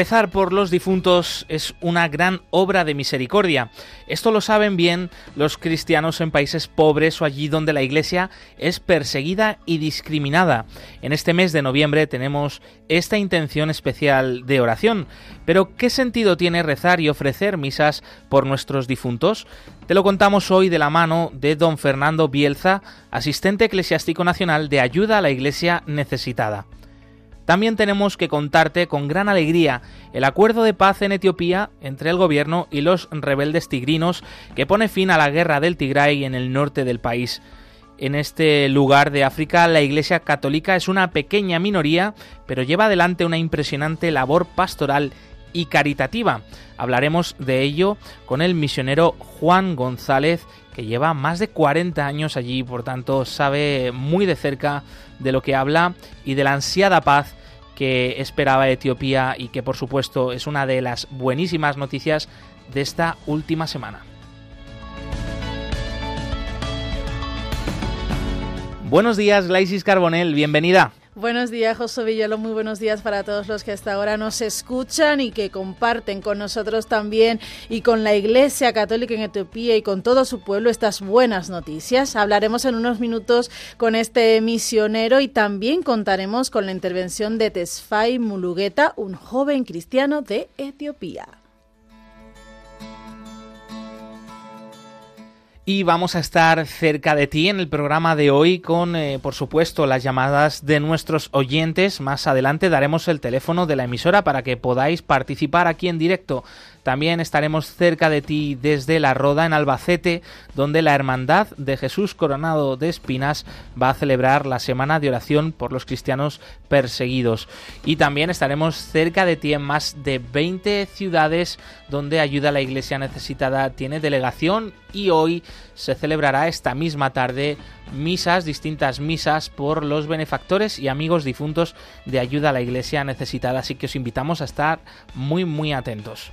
Rezar por los difuntos es una gran obra de misericordia. Esto lo saben bien los cristianos en países pobres o allí donde la Iglesia es perseguida y discriminada. En este mes de noviembre tenemos esta intención especial de oración. Pero ¿qué sentido tiene rezar y ofrecer misas por nuestros difuntos? Te lo contamos hoy de la mano de don Fernando Bielza, asistente eclesiástico nacional de ayuda a la Iglesia necesitada. También tenemos que contarte con gran alegría el acuerdo de paz en Etiopía entre el gobierno y los rebeldes tigrinos que pone fin a la guerra del Tigray en el norte del país. En este lugar de África la Iglesia Católica es una pequeña minoría, pero lleva adelante una impresionante labor pastoral y caritativa. Hablaremos de ello con el misionero Juan González, que lleva más de 40 años allí, por tanto sabe muy de cerca de lo que habla y de la ansiada paz que esperaba Etiopía y que por supuesto es una de las buenísimas noticias de esta última semana. Buenos días, Glaisis Carbonel, bienvenida. Buenos días, José Villalo. Muy buenos días para todos los que hasta ahora nos escuchan y que comparten con nosotros también y con la Iglesia Católica en Etiopía y con todo su pueblo estas buenas noticias. Hablaremos en unos minutos con este misionero y también contaremos con la intervención de Tesfai Mulugeta, un joven cristiano de Etiopía. Y vamos a estar cerca de ti en el programa de hoy con, eh, por supuesto, las llamadas de nuestros oyentes. Más adelante daremos el teléfono de la emisora para que podáis participar aquí en directo también estaremos cerca de ti desde La Roda, en Albacete, donde la Hermandad de Jesús Coronado de Espinas va a celebrar la Semana de Oración por los cristianos perseguidos. Y también estaremos cerca de ti en más de 20 ciudades donde Ayuda a la Iglesia Necesitada tiene delegación y hoy se celebrará esta misma tarde misas, distintas misas por los benefactores y amigos difuntos de Ayuda a la Iglesia Necesitada. Así que os invitamos a estar muy muy atentos.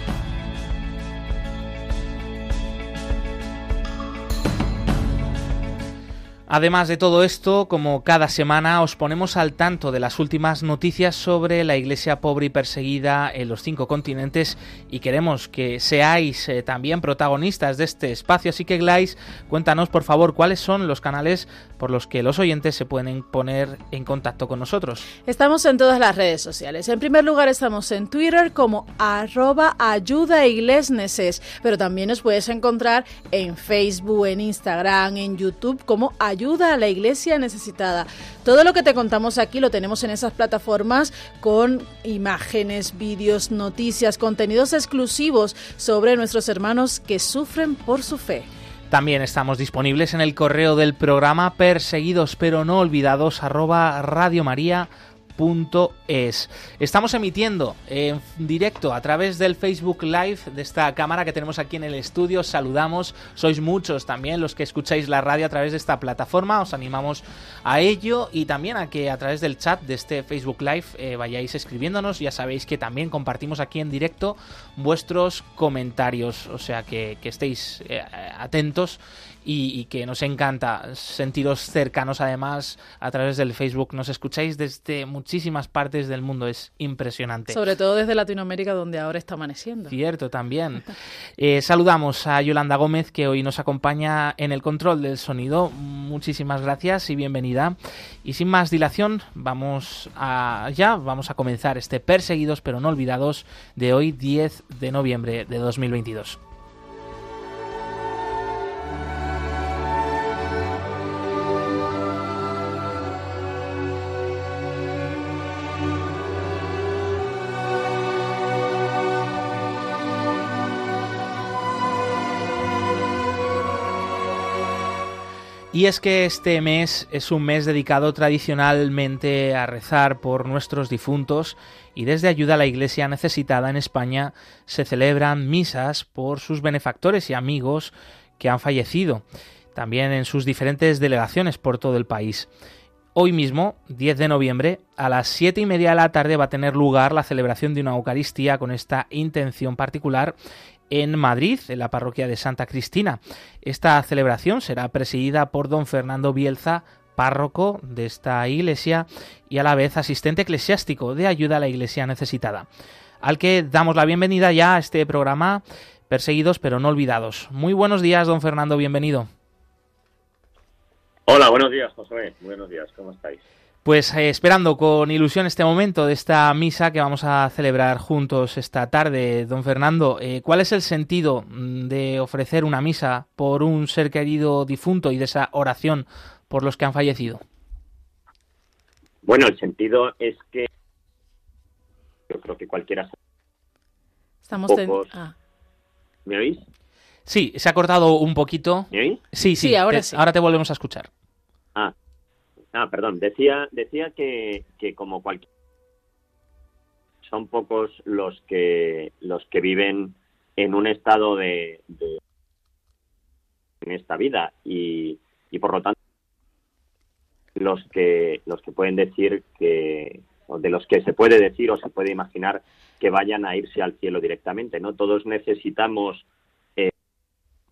Además de todo esto, como cada semana, os ponemos al tanto de las últimas noticias sobre la iglesia pobre y perseguida en los cinco continentes y queremos que seáis eh, también protagonistas de este espacio. Así que, Glais, cuéntanos por favor cuáles son los canales por los que los oyentes se pueden poner en contacto con nosotros. Estamos en todas las redes sociales. En primer lugar, estamos en Twitter como arroba ayuda pero también nos puedes encontrar en Facebook, en Instagram, en YouTube como ayuda ayuda a la iglesia necesitada. Todo lo que te contamos aquí lo tenemos en esas plataformas con imágenes, vídeos, noticias, contenidos exclusivos sobre nuestros hermanos que sufren por su fe. También estamos disponibles en el correo del programa perseguidos pero no olvidados arroba es. Estamos emitiendo en directo a través del Facebook Live de esta cámara que tenemos aquí en el estudio. Saludamos, sois muchos también los que escucháis la radio a través de esta plataforma. Os animamos a ello y también a que a través del chat de este Facebook Live eh, vayáis escribiéndonos. Ya sabéis que también compartimos aquí en directo vuestros comentarios, o sea que, estéis eh, atentos y, que nos encanta sentiros cercanos además a través del Facebook. Nos escucháis desde muchísimas partes del mundo, es impresionante. Sobre todo desde Latinoamérica donde ahora está amaneciendo. Cierto, también. Eh, saludamos a Yolanda Gómez que hoy nos acompaña en el control del sonido. Muchísimas gracias y bienvenida. Y sin más dilación, vamos a ya, vamos a comenzar este Perseguidos pero no olvidados de hoy 10 de noviembre de 2022. Y es que este mes es un mes dedicado tradicionalmente a rezar por nuestros difuntos y desde Ayuda a la Iglesia Necesitada en España se celebran misas por sus benefactores y amigos que han fallecido, también en sus diferentes delegaciones por todo el país. Hoy mismo, 10 de noviembre, a las 7 y media de la tarde va a tener lugar la celebración de una Eucaristía con esta intención particular en Madrid, en la parroquia de Santa Cristina. Esta celebración será presidida por don Fernando Bielza, párroco de esta iglesia y a la vez asistente eclesiástico de ayuda a la iglesia necesitada, al que damos la bienvenida ya a este programa Perseguidos pero no olvidados. Muy buenos días, don Fernando, bienvenido. Hola, buenos días, José. Buenos días, ¿cómo estáis? Pues eh, esperando con ilusión este momento de esta misa que vamos a celebrar juntos esta tarde, don Fernando, eh, ¿cuál es el sentido mm, de ofrecer una misa por un ser querido difunto y de esa oración por los que han fallecido? Bueno, el sentido es que yo creo que cualquiera. Estamos ah. ¿Me oís? Sí, se ha cortado un poquito. ¿Me oís? Sí, sí, ahora sí. Ahora te volvemos a escuchar. Ah, ah perdón. Decía, decía que, que como cualquier son pocos los que los que viven en un estado de, en esta vida y, y por lo tanto los que los que pueden decir que o de los que se puede decir o se puede imaginar que vayan a irse al cielo directamente no todos necesitamos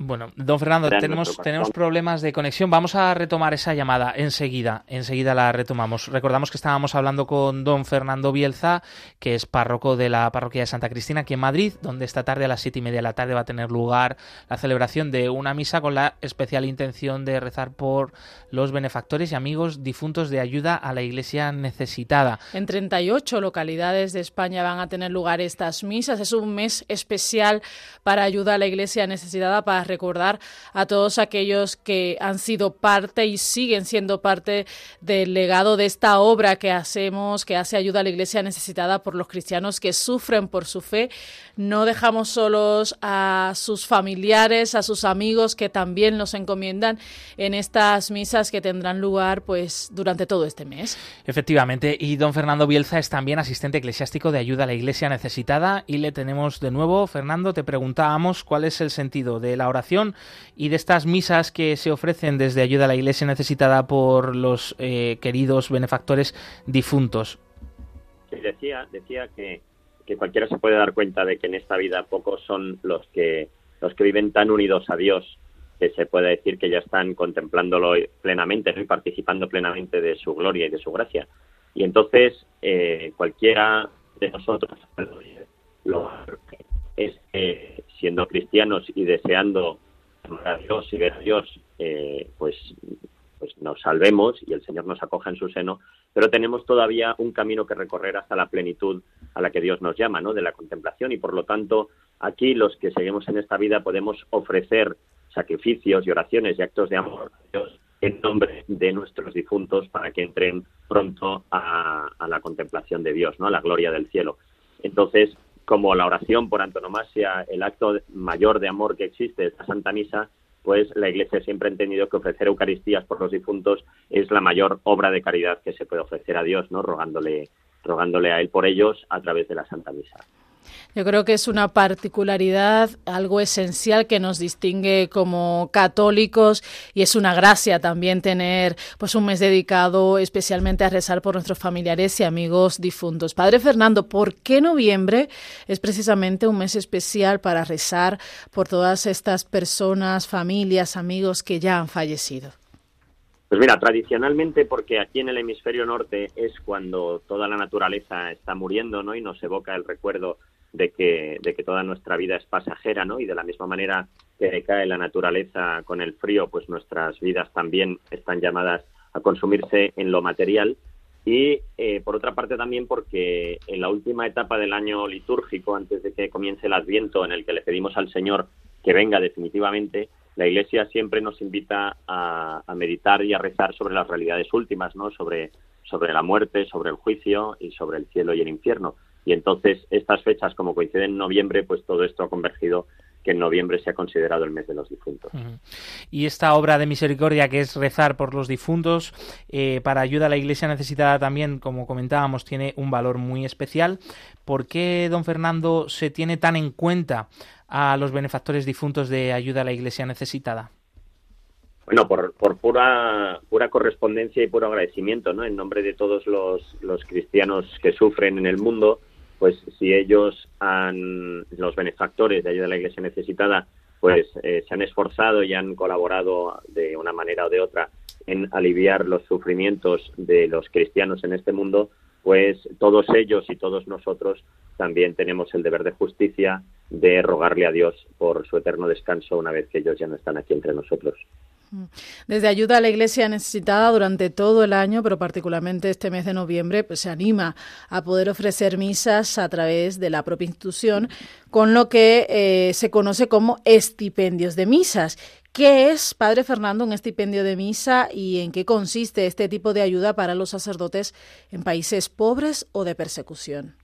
bueno, don Fernando, tenemos, tenemos problemas de conexión. Vamos a retomar esa llamada enseguida. Enseguida la retomamos. Recordamos que estábamos hablando con don Fernando Bielza, que es párroco de la parroquia de Santa Cristina aquí en Madrid, donde esta tarde a las siete y media de la tarde va a tener lugar la celebración de una misa con la especial intención de rezar por los benefactores y amigos difuntos de ayuda a la iglesia necesitada. En 38 localidades de España van a tener lugar estas misas. Es un mes especial para ayuda a la iglesia necesitada para recordar a todos aquellos que han sido parte y siguen siendo parte del legado de esta obra que hacemos, que hace ayuda a la iglesia necesitada por los cristianos que sufren por su fe. No dejamos solos a sus familiares, a sus amigos que también nos encomiendan en estas misas que tendrán lugar pues durante todo este mes. Efectivamente, y don Fernando Bielza es también asistente eclesiástico de ayuda a la iglesia necesitada y le tenemos de nuevo, Fernando, te preguntábamos cuál es el sentido de la oración y de estas misas que se ofrecen desde ayuda a la Iglesia necesitada por los eh, queridos benefactores difuntos. decía, decía que, cualquiera se puede dar cuenta de que en esta vida pocos son los que los que viven tan unidos a Dios que se puede decir que ya están contemplándolo plenamente y participando plenamente de su gloria y de su gracia. Y entonces eh, cualquiera de nosotros lo es que siendo cristianos y deseando a Dios y ver a Dios, eh, pues, pues nos salvemos y el Señor nos acoja en su seno, pero tenemos todavía un camino que recorrer hasta la plenitud a la que Dios nos llama, ¿no? De la contemplación y por lo tanto aquí los que seguimos en esta vida podemos ofrecer sacrificios y oraciones y actos de amor a Dios en nombre de nuestros difuntos para que entren pronto a, a la contemplación de Dios, ¿no? A la gloria del cielo. Entonces, como la oración por antonomasia, el acto mayor de amor que existe, esta Santa Misa, pues la Iglesia siempre ha entendido que ofrecer Eucaristías por los difuntos es la mayor obra de caridad que se puede ofrecer a Dios, ¿no? Rogándole, rogándole a Él por ellos a través de la Santa Misa. Yo creo que es una particularidad, algo esencial que nos distingue como católicos y es una gracia también tener pues un mes dedicado especialmente a rezar por nuestros familiares y amigos difuntos. Padre Fernando, ¿por qué noviembre es precisamente un mes especial para rezar por todas estas personas, familias, amigos que ya han fallecido? Pues mira, tradicionalmente, porque aquí en el hemisferio norte es cuando toda la naturaleza está muriendo, ¿no? Y nos evoca el recuerdo de que, de que toda nuestra vida es pasajera, ¿no? Y de la misma manera que decae la naturaleza con el frío, pues nuestras vidas también están llamadas a consumirse en lo material. Y eh, por otra parte también porque en la última etapa del año litúrgico, antes de que comience el Adviento, en el que le pedimos al Señor que venga definitivamente, la Iglesia siempre nos invita a, meditar y a rezar sobre las realidades últimas, ¿no? Sobre, sobre la muerte, sobre el juicio y sobre el cielo y el infierno. Y entonces estas fechas, como coinciden en noviembre, pues todo esto ha convergido que en noviembre se ha considerado el mes de los difuntos. Y esta obra de misericordia que es rezar por los difuntos eh, para ayuda a la Iglesia necesitada también, como comentábamos, tiene un valor muy especial. ¿Por qué, don Fernando, se tiene tan en cuenta a los benefactores difuntos de ayuda a la Iglesia necesitada? Bueno, por, por pura, pura correspondencia y puro agradecimiento, ¿no? En nombre de todos los, los cristianos que sufren en el mundo, pues si ellos han, los benefactores de ayuda a la Iglesia necesitada, pues eh, se han esforzado y han colaborado de una manera o de otra en aliviar los sufrimientos de los cristianos en este mundo, pues todos ellos y todos nosotros también tenemos el deber de justicia de rogarle a Dios por su eterno descanso una vez que ellos ya no están aquí entre nosotros. Desde ayuda a la Iglesia necesitada durante todo el año, pero particularmente este mes de noviembre, pues se anima a poder ofrecer misas a través de la propia institución, con lo que eh, se conoce como estipendios de misas. ¿Qué es, Padre Fernando, un estipendio de misa y en qué consiste este tipo de ayuda para los sacerdotes en países pobres o de persecución?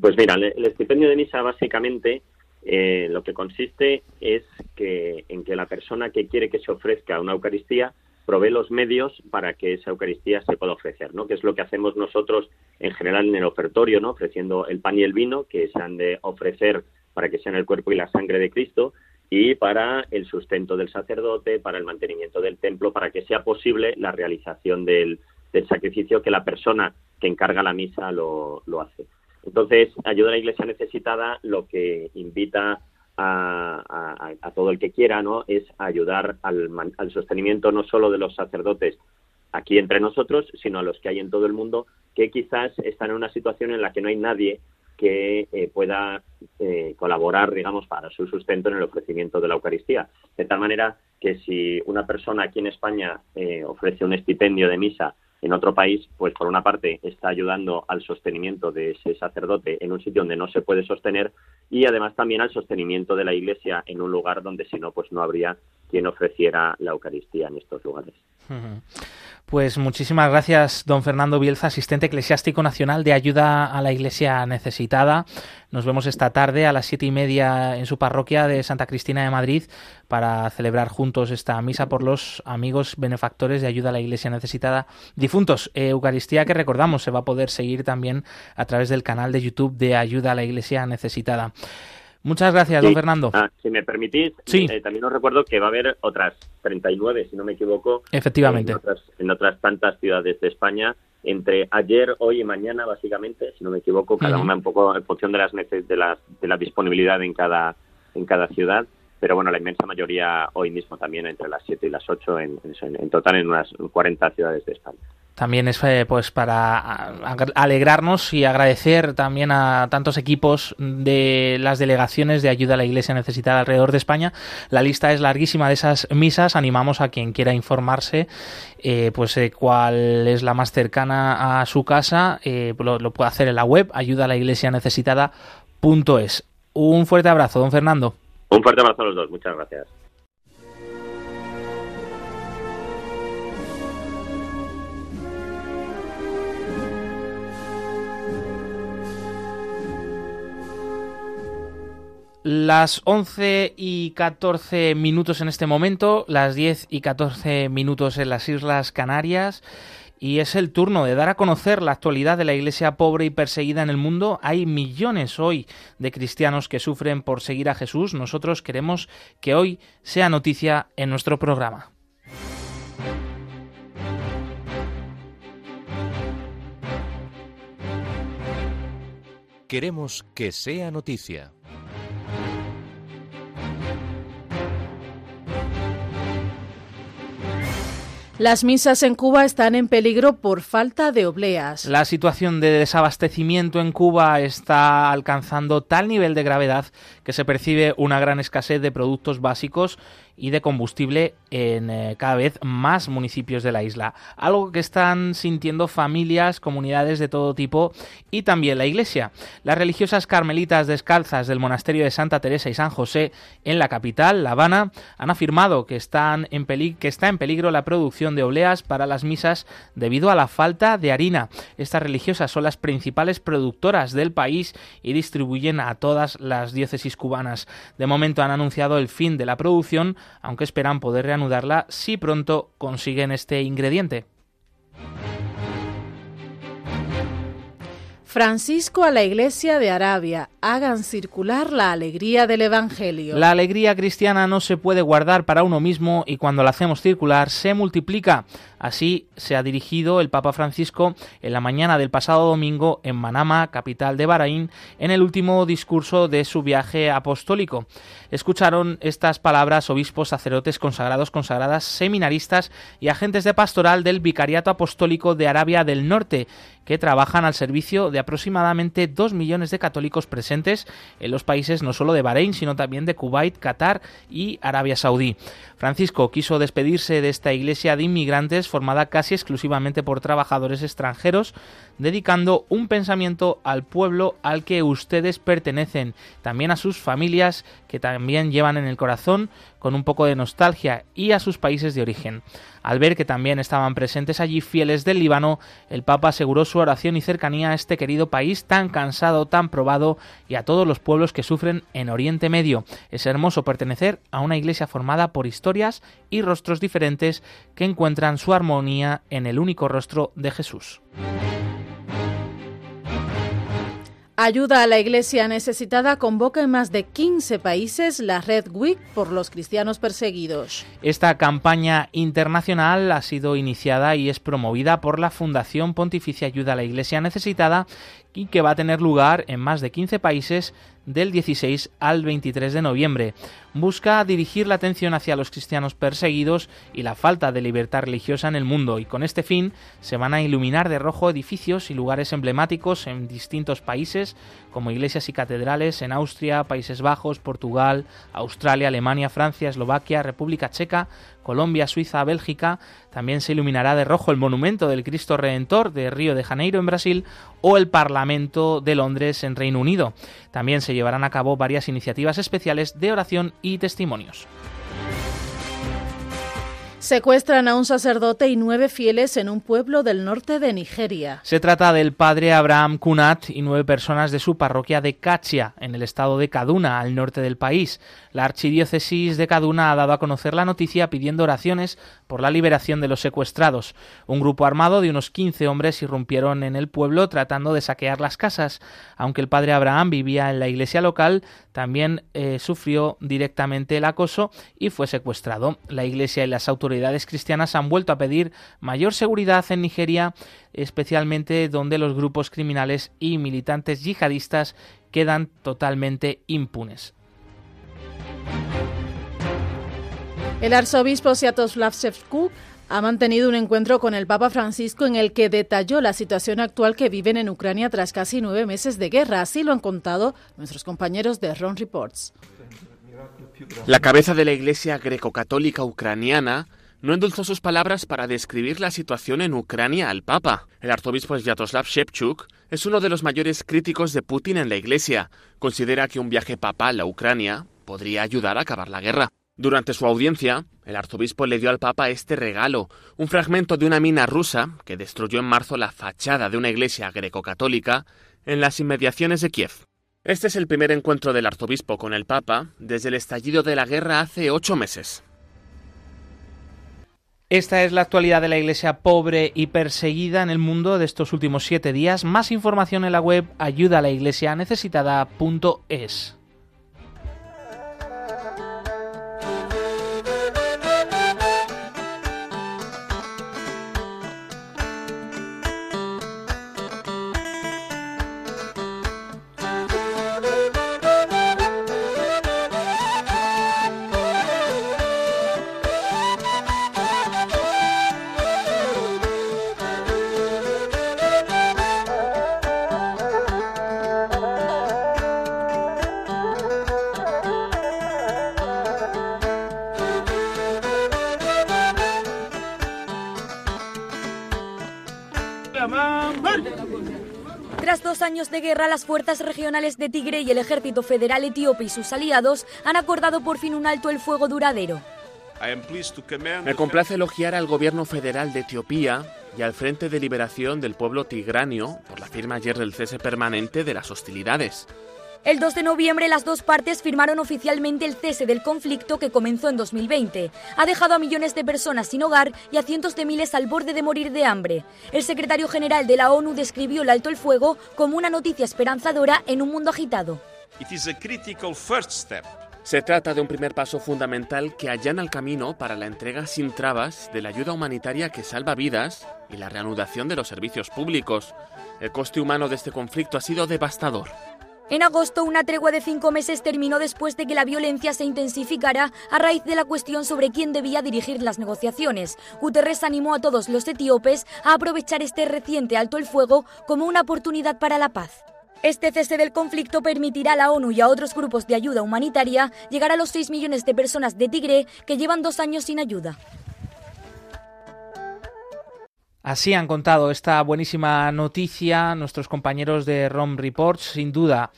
Pues mira, el estipendio de misa básicamente eh, lo que consiste es que en que la persona que quiere que se ofrezca una Eucaristía provee los medios para que esa Eucaristía se pueda ofrecer, ¿no? Que es lo que hacemos nosotros en general en el ofertorio, ¿no? Ofreciendo el pan y el vino que se han de ofrecer para que sean el cuerpo y la sangre de Cristo y para el sustento del sacerdote, para el mantenimiento del templo, para que sea posible la realización del, del sacrificio que la persona que encarga la misa lo, lo hace. Entonces, ayuda a la iglesia necesitada lo que invita a, todo el que quiera, ¿no? Es ayudar al, sostenimiento no solo de los sacerdotes aquí entre nosotros, sino a los que hay en todo el mundo que quizás están en una situación en la que no hay nadie que eh, pueda eh, colaborar, digamos, para su sustento en el ofrecimiento de la Eucaristía. De tal manera que si una persona aquí en España eh, ofrece un estipendio de misa en otro país, pues por una parte está ayudando al sostenimiento de ese sacerdote en un sitio donde no se puede sostener y además también al sostenimiento de la Iglesia en un lugar donde si no, pues no habría quien ofreciera la Eucaristía en estos lugares. Pues muchísimas gracias, don Fernando Bielza, asistente eclesiástico nacional de ayuda a la Iglesia necesitada. Nos vemos esta tarde a las siete y media en su parroquia de Santa Cristina de Madrid para celebrar juntos esta misa por los amigos benefactores de ayuda a la Iglesia necesitada difuntos. Eucaristía que recordamos se va a poder seguir también a través del canal de YouTube de Ayuda a la Iglesia necesitada. Muchas gracias, don Fernando. Ah, si me permitís, eh, también os recuerdo que va a haber otras 39, si no me equivoco. Efectivamente. En otras, tantas ciudades de España, entre ayer, hoy y mañana, básicamente, si no me equivoco, cada una un poco en función de las de la, de la disponibilidad en cada, en cada ciudad pero bueno, la inmensa mayoría hoy mismo también entre las 7 y las 8, en, en, total en unas 40 ciudades de España. También es eh, pues para alegrarnos y agradecer también a tantos equipos de las delegaciones de ayuda a la Iglesia necesitada alrededor de España. La lista es larguísima de esas misas. Animamos a quien quiera informarse, eh, pues eh, cuál es la más cercana a su casa, lo, lo, puede hacer en la web ayuda a la Iglesia necesitada.es. Un fuerte abrazo, don Fernando. Un fuerte abrazo a los dos, muchas gracias. Las 11 y 14 minutos en este momento, las 10 y 14 minutos en las Islas Canarias y es el turno de dar a conocer la actualidad de la iglesia pobre y perseguida en el mundo. Hay millones hoy de cristianos que sufren por seguir a Jesús. Nosotros queremos que hoy sea noticia en nuestro programa. Queremos que sea noticia. Las misas en Cuba están en peligro por falta de obleas. La situación de desabastecimiento en Cuba está alcanzando tal nivel de gravedad que se percibe una gran escasez de productos básicos y de combustible en eh, cada vez más municipios de la isla. Algo que están sintiendo familias, comunidades de todo tipo y también la iglesia. Las religiosas carmelitas descalzas del monasterio de Santa Teresa y San José en la capital, La Habana, han afirmado que, están en que está en peligro la producción de obleas para las misas debido a la falta de harina. Estas religiosas son las principales productoras del país y distribuyen a todas las diócesis cubanas. De momento han anunciado el fin de la producción, aunque esperan poder reanudarla si pronto consiguen este ingrediente. Francisco a la Iglesia de Arabia, hagan circular la alegría del Evangelio. La alegría cristiana no se puede guardar para uno mismo y cuando la hacemos circular se multiplica. Así se ha dirigido el Papa Francisco en la mañana del pasado domingo en Manama, capital de Bahrein, en el último discurso de su viaje apostólico. Escucharon estas palabras obispos, sacerdotes, consagrados, consagradas, seminaristas y agentes de pastoral del Vicariato Apostólico de Arabia del Norte, que trabajan al servicio de aproximadamente dos millones de católicos presentes en los países no solo de Bahrein, sino también de Kuwait, Qatar y Arabia Saudí. Francisco quiso despedirse de esta iglesia de inmigrantes formada casi exclusivamente por trabajadores extranjeros, dedicando un pensamiento al pueblo al que ustedes pertenecen, también a sus familias que también llevan en el corazón con un poco de nostalgia y a sus países de origen. Al ver que también estaban presentes allí fieles del Líbano, el Papa aseguró su oración y cercanía a este querido país tan cansado, tan probado y a todos los pueblos que sufren en Oriente Medio. Es hermoso pertenecer a una iglesia formada por historias y rostros diferentes que encuentran su armonía en el único rostro de Jesús. Ayuda a la Iglesia necesitada convoca en más de 15 países la Red Week por los cristianos perseguidos. Esta campaña internacional ha sido iniciada y es promovida por la Fundación Pontificia Ayuda a la Iglesia Necesitada y que va a tener lugar en más de 15 países del 16 al 23 de noviembre. Busca dirigir la atención hacia los cristianos perseguidos y la falta de libertad religiosa en el mundo y con este fin se van a iluminar de rojo edificios y lugares emblemáticos en distintos países como iglesias y catedrales en Austria, Países Bajos, Portugal, Australia, Alemania, Francia, Eslovaquia, República Checa, Colombia, Suiza, Bélgica. También se iluminará de rojo el monumento del Cristo Redentor de Río de Janeiro en Brasil o el Parlamento de Londres en Reino Unido. También se llevarán a cabo varias iniciativas especiales de oración y testimonios. Secuestran a un sacerdote y nueve fieles en un pueblo del norte de Nigeria. Se trata del padre Abraham Kunat y nueve personas de su parroquia de Kachia, en el estado de Kaduna, al norte del país. La archidiócesis de Kaduna ha dado a conocer la noticia pidiendo oraciones por la liberación de los secuestrados. Un grupo armado de unos 15 hombres irrumpieron en el pueblo tratando de saquear las casas. Aunque el padre Abraham vivía en la iglesia local, también eh, sufrió directamente el acoso y fue secuestrado. La iglesia y las autoridades cristianas han vuelto a pedir mayor seguridad en Nigeria, especialmente donde los grupos criminales y militantes yihadistas quedan totalmente impunes. El arzobispo Sviatoslav Shevchuk ha mantenido un encuentro con el Papa Francisco en el que detalló la situación actual que viven en Ucrania tras casi nueve meses de guerra. Así lo han contado nuestros compañeros de Ron Reports. La cabeza de la Iglesia greco-católica ucraniana no endulzó sus palabras para describir la situación en Ucrania al Papa. El arzobispo Sviatoslav Shevchuk es uno de los mayores críticos de Putin en la Iglesia. Considera que un viaje papal a Ucrania podría ayudar a acabar la guerra. Durante su audiencia, el arzobispo le dio al Papa este regalo, un fragmento de una mina rusa que destruyó en marzo la fachada de una iglesia greco-católica en las inmediaciones de Kiev. Este es el primer encuentro del arzobispo con el Papa desde el estallido de la guerra hace ocho meses. Esta es la actualidad de la iglesia pobre y perseguida en el mundo de estos últimos siete días. Más información en la web ayudalaiglesianecesitada.es. años de guerra, las fuerzas regionales de Tigre y el ejército federal etíope y sus aliados han acordado por fin un alto el fuego duradero. Me complace elogiar al gobierno federal de Etiopía y al Frente de Liberación del Pueblo Tigranio por la firma ayer del cese permanente de las hostilidades. El 2 de noviembre las dos partes firmaron oficialmente el cese del conflicto que comenzó en 2020. Ha dejado a millones de personas sin hogar y a cientos de miles al borde de morir de hambre. El secretario general de la ONU describió el alto el fuego como una noticia esperanzadora en un mundo agitado. Se trata de un primer paso fundamental que allana el camino para la entrega sin trabas de la ayuda humanitaria que salva vidas y la reanudación de los servicios públicos. El coste humano de este conflicto ha sido devastador. En agosto, una tregua de cinco meses terminó después de que la violencia se intensificara a raíz de la cuestión sobre quién debía dirigir las negociaciones. Guterres animó a todos los etíopes a aprovechar este reciente alto el fuego como una oportunidad para la paz. Este cese del conflicto permitirá a la ONU y a otros grupos de ayuda humanitaria llegar a los 6 millones de personas de Tigre que llevan dos años sin ayuda. Así han contado esta buenísima noticia nuestros compañeros de ROM Reports. Sin duda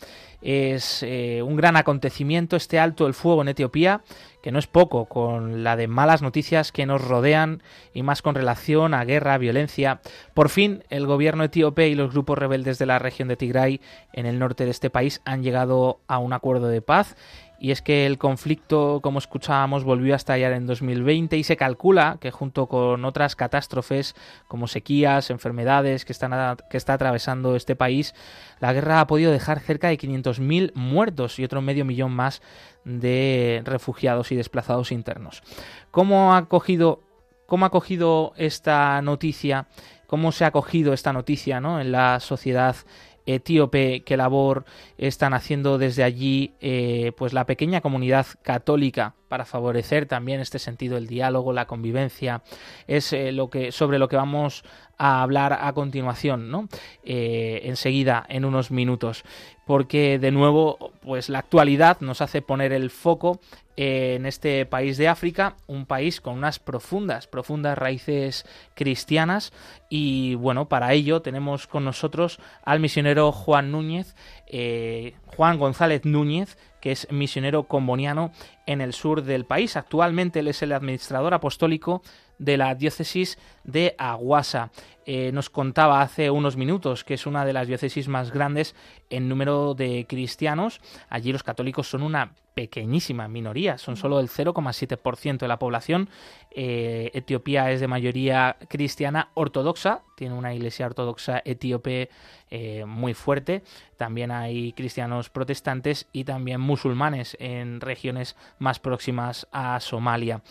es eh, un gran acontecimiento este alto el fuego en Etiopía, que no es poco con la de malas noticias que nos rodean y más con relación a guerra, violencia. Por fin, el gobierno etíope y los grupos rebeldes de la región de Tigray en el norte de este país han llegado a un acuerdo de paz y es que el conflicto, como escuchábamos, volvió a estallar en 2020 y se calcula que junto con otras catástrofes como sequías, enfermedades que, están que está atravesando este país, la guerra ha podido dejar cerca de 500.000 muertos y otro medio millón más de refugiados y desplazados internos. ¿Cómo ha cogido, cómo ha cogido esta noticia? ¿Cómo se ha cogido esta noticia ¿no? en la sociedad etíope, qué labor están haciendo desde allí eh, pues la pequeña comunidad católica para favorecer también este sentido el diálogo, la convivencia, es eh, lo que sobre lo que vamos a hablar a continuación, ¿no? Eh, enseguida, en unos minutos, porque de nuevo, pues la actualidad nos hace poner el foco en este país de África, un país con unas profundas, profundas raíces cristianas y bueno, para ello tenemos con nosotros al misionero Juan Núñez, eh, Juan González Núñez, que es misionero comboniano en el sur del país. Actualmente él es el administrador apostólico de la diócesis de Aguasa. Eh, nos contaba hace unos minutos que es una de las diócesis más grandes en número de cristianos. Allí los católicos son una pequeñísima minoría, son solo el 0,7% de la población. Eh, Etiopía es de mayoría cristiana ortodoxa, tiene una iglesia ortodoxa etíope eh, muy fuerte. También hay cristianos protestantes y también musulmanes en regiones más próximas a Somalia.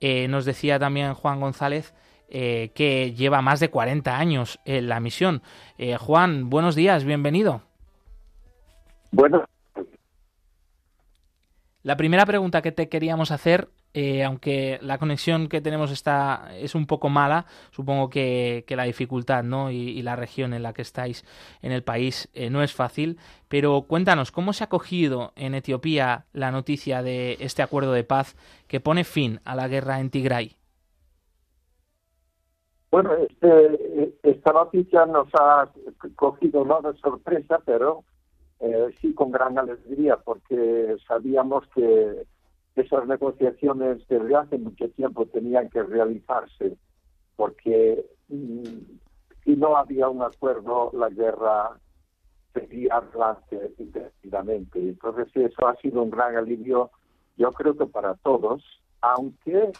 nos decía también Juan González eh, que lleva más de 40 años en la misión. Eh, Juan, buenos días, bienvenido. Bueno. La primera pregunta que te queríamos hacer, eh, aunque la conexión que tenemos está es un poco mala, supongo que, la dificultad ¿no? Y, la región en la que estáis en el país no es fácil, pero cuéntanos, ¿cómo se ha cogido en Etiopía la noticia de este acuerdo de paz que pone fin a la guerra en Tigray? Bueno, este, esta noticia nos ha cogido no de sorpresa, pero eh, sí con gran alegría, porque sabíamos que esas negociaciones desde hace mucho tiempo tenían que realizarse, porque mm, si no había un acuerdo, la guerra seguía adelante indefinidamente. Entonces eso ha sido un gran alivio, yo creo que para todos, aunque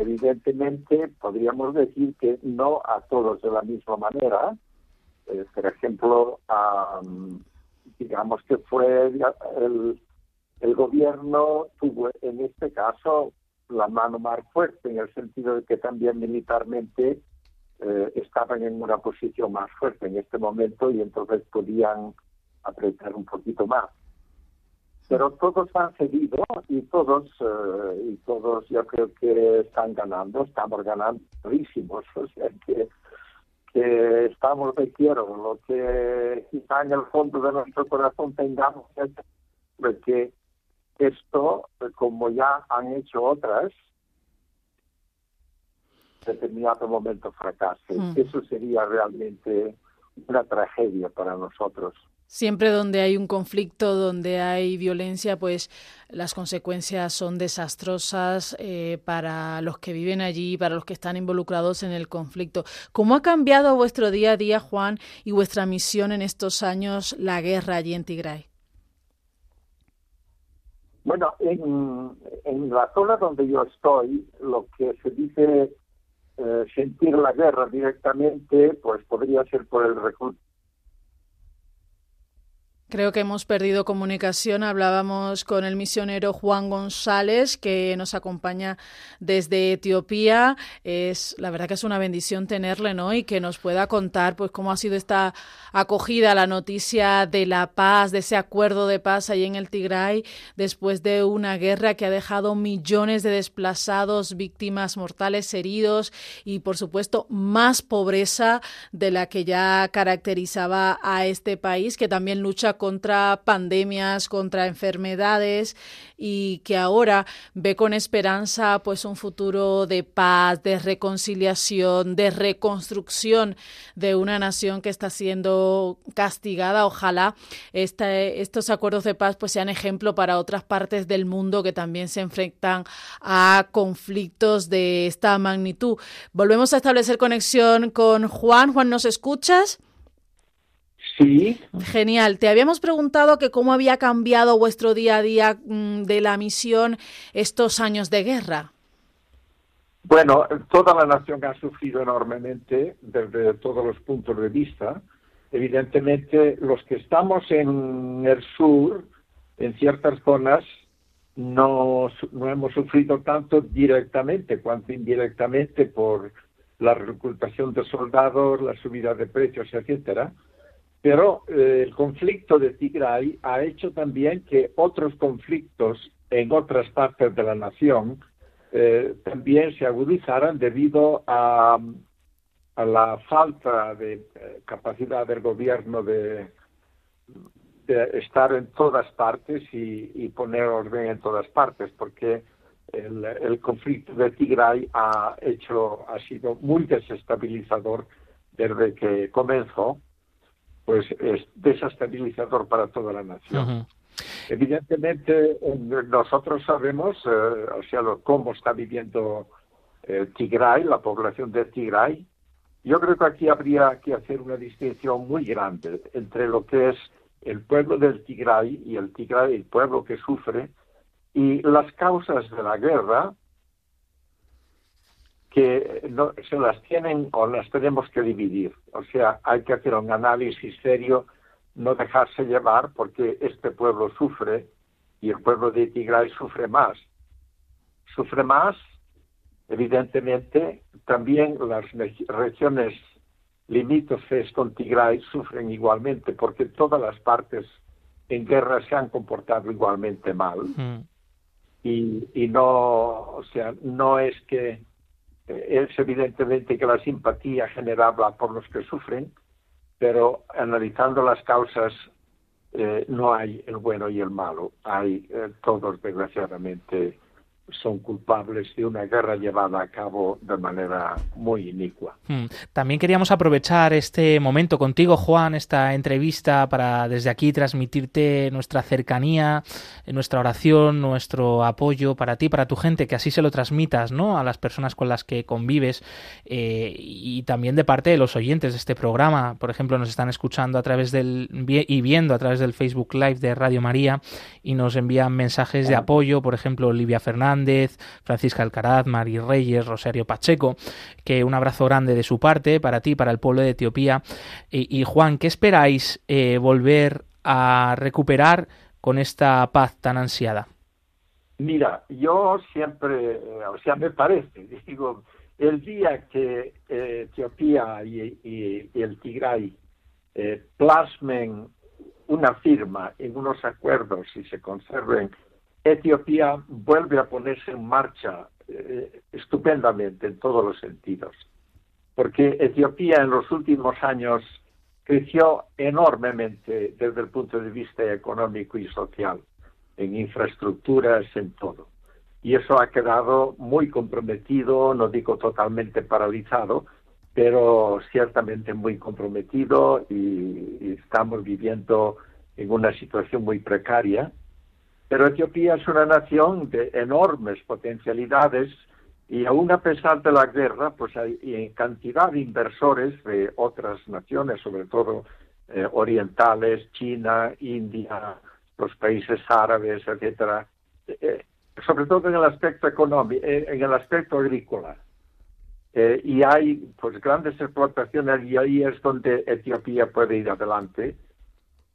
Evidentemente, podríamos decir que no a todos de la misma manera. Eh, por ejemplo, digamos que fue el, el gobierno tuvo en este caso la mano más fuerte, en el sentido de que también militarmente eh, estaban en una posición más fuerte en este momento y entonces podían apretar un poquito más pero todos han seguido y todos eh, y todos yo creo que están ganando, estamos ganando o sea que, que estamos de quiero, lo que quizá en el fondo de nuestro corazón tengamos es que esto, como ya han hecho otras, en determinado momento fracase. Mm. Eso sería realmente una tragedia para nosotros. Siempre donde hay un conflicto, donde hay violencia, pues las consecuencias son desastrosas eh, para los que viven allí, para los que están involucrados en el conflicto. ¿Cómo ha cambiado vuestro día a día, Juan, y vuestra misión en estos años, la guerra allí en Tigray? Bueno, en, en la zona donde yo estoy, lo que se dice eh, sentir la guerra directamente, pues podría ser por el reclutamiento Creo que hemos perdido comunicación. Hablábamos con el misionero Juan González, que nos acompaña desde Etiopía. Es la verdad que es una bendición tenerle, ¿no? Y que nos pueda contar, pues, cómo ha sido esta acogida, la noticia de la paz, de ese acuerdo de paz ahí en el Tigray, después de una guerra que ha dejado millones de desplazados, víctimas mortales, heridos y, por supuesto, más pobreza de la que ya caracterizaba a este país, que también lucha contra pandemias, contra enfermedades y que ahora ve con esperanza pues un futuro de paz, de reconciliación, de reconstrucción de una nación que está siendo castigada. Ojalá estos acuerdos de paz pues sean ejemplo para otras partes del mundo que también se enfrentan a conflictos de esta magnitud. Volvemos a establecer conexión con Juan. Juan, ¿nos escuchas? Sí. Genial. Te habíamos preguntado que cómo había cambiado vuestro día a día mm, de la misión estos años de guerra. Bueno, toda la nación ha sufrido enormemente desde todos los puntos de vista. Evidentemente, los que estamos en el sur, en ciertas zonas, no, no hemos sufrido tanto directamente cuanto indirectamente por la reclutación de soldados, la subida de precios, etcétera pero eh, el conflicto de Tigray ha hecho también que otros conflictos en otras partes de la nación eh, también se agudizaran debido a, la falta de eh, capacidad del gobierno de, estar en todas partes y, poner orden en todas partes, porque el, el, conflicto de Tigray ha hecho ha sido muy desestabilizador desde que comenzó pues es desestabilizador para toda la nación. Evidentemente, nosotros sabemos, eh, o sea, cómo está viviendo eh, Tigray, la población de Tigray. Yo creo que aquí habría que hacer una distinción muy grande entre lo que es el pueblo del Tigray y el Tigray, el pueblo que sufre, y las causas de la guerra que no, se las tienen o las tenemos que dividir. O sea, hay que hacer un análisis serio, no dejarse llevar porque este pueblo sufre y el pueblo de Tigray sufre más. Sufre más, evidentemente, también las regiones limítrofes con Tigray sufren igualmente porque todas las partes en guerra se han comportado igualmente mal. Mm. Y, y no, o sea, no es que es evidentemente que la simpatía generaba por los que sufren, pero analizando las causas eh, no hay el bueno y el malo, hay eh, todos desgraciadamente son culpables de una guerra llevada a cabo de manera muy inicua. Hmm. También queríamos aprovechar este momento contigo, Juan, esta entrevista para desde aquí transmitirte nuestra cercanía, nuestra oración, nuestro apoyo para ti, para tu gente, que así se lo transmitas ¿no? a las personas con las que convives eh, y también de parte de los oyentes de este programa. Por ejemplo, nos están escuchando a través del y viendo a través del Facebook Live de Radio María y nos envían mensajes de apoyo, por ejemplo, Olivia Fernández, Francisca Alcaraz, Mari Reyes, Rosario Pacheco, que un abrazo grande de su parte para ti, para el pueblo de Etiopía. Y, Juan, ¿qué esperáis eh, volver a recuperar con esta paz tan ansiada? Mira, yo siempre, o sea, me parece, digo, el día que eh, Etiopía y, el Tigray eh, plasmen una firma en unos acuerdos y se conserven Etiopía vuelve a ponerse en marcha eh, estupendamente en todos los sentidos, porque Etiopía en los últimos años creció enormemente desde el punto de vista económico y social, en infraestructuras, en todo. Y eso ha quedado muy comprometido, no digo totalmente paralizado, pero ciertamente muy comprometido y, estamos viviendo en una situación muy precaria. Pero Etiopía es una nación de enormes potencialidades y aún a pesar de la guerra, pues hay cantidad de inversores de otras naciones, sobre todo eh, orientales, China, India, los países árabes, etcétera, eh, sobre todo en el aspecto económico, eh, en el aspecto agrícola. y hay pues grandes explotaciones y ahí es donde Etiopía puede ir adelante.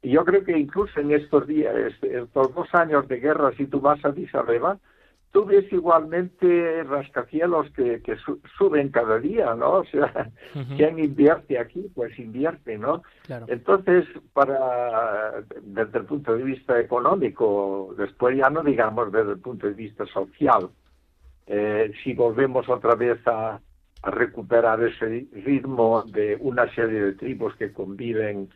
Y yo creo que incluso en estos días, estos dos años de guerra, si tú vas a Addis tú ves igualmente rascacielos que, que suben cada día, ¿no? O sea, ¿quién invierte aquí? Pues invierte, ¿no? Entonces, para desde el punto de vista económico, después ya no digamos desde el punto de vista social, eh, si volvemos otra vez a, recuperar ese ritmo de una serie de tribus que conviven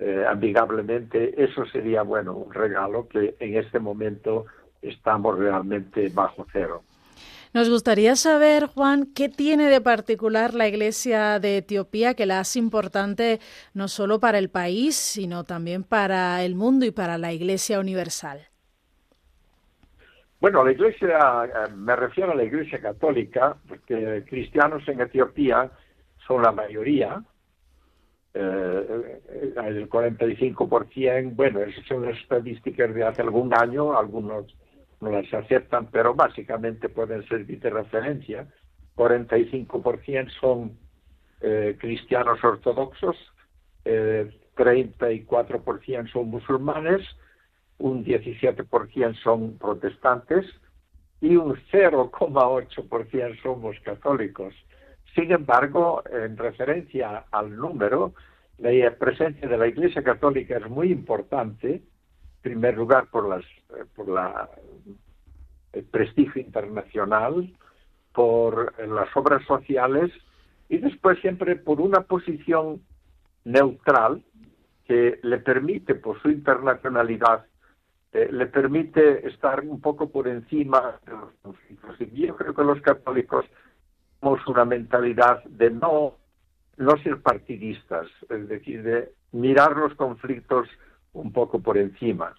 eh, amigablemente, eso sería, bueno, un regalo que en este momento estamos realmente bajo cero. Nos gustaría saber, Juan, qué tiene de particular la Iglesia de Etiopía que la hace importante no solo para el país, sino también para el mundo y para la Iglesia universal. Bueno, la Iglesia, eh, me refiero a la Iglesia católica, porque cristianos en Etiopía son la mayoría, eh, el 45%, bueno, esas son las estadísticas de hace algún año, algunos no las aceptan, pero básicamente pueden servir de referencia. 45% son eh, cristianos ortodoxos, eh, 34% son musulmanes, un 17% son protestantes y un 0,8% somos católicos. Sin embargo, en referencia al número, la presencia de la Iglesia Católica es muy importante primer lugar por las eh, por la el prestigio internacional, por las obras sociales y después siempre por una posición neutral que le permite, por su internacionalidad, eh, le permite estar un poco por encima de los. Y yo creo que los católicos tenemos una mentalidad de no, no ser partidistas, es decir, de mirar los conflictos un poco por encima.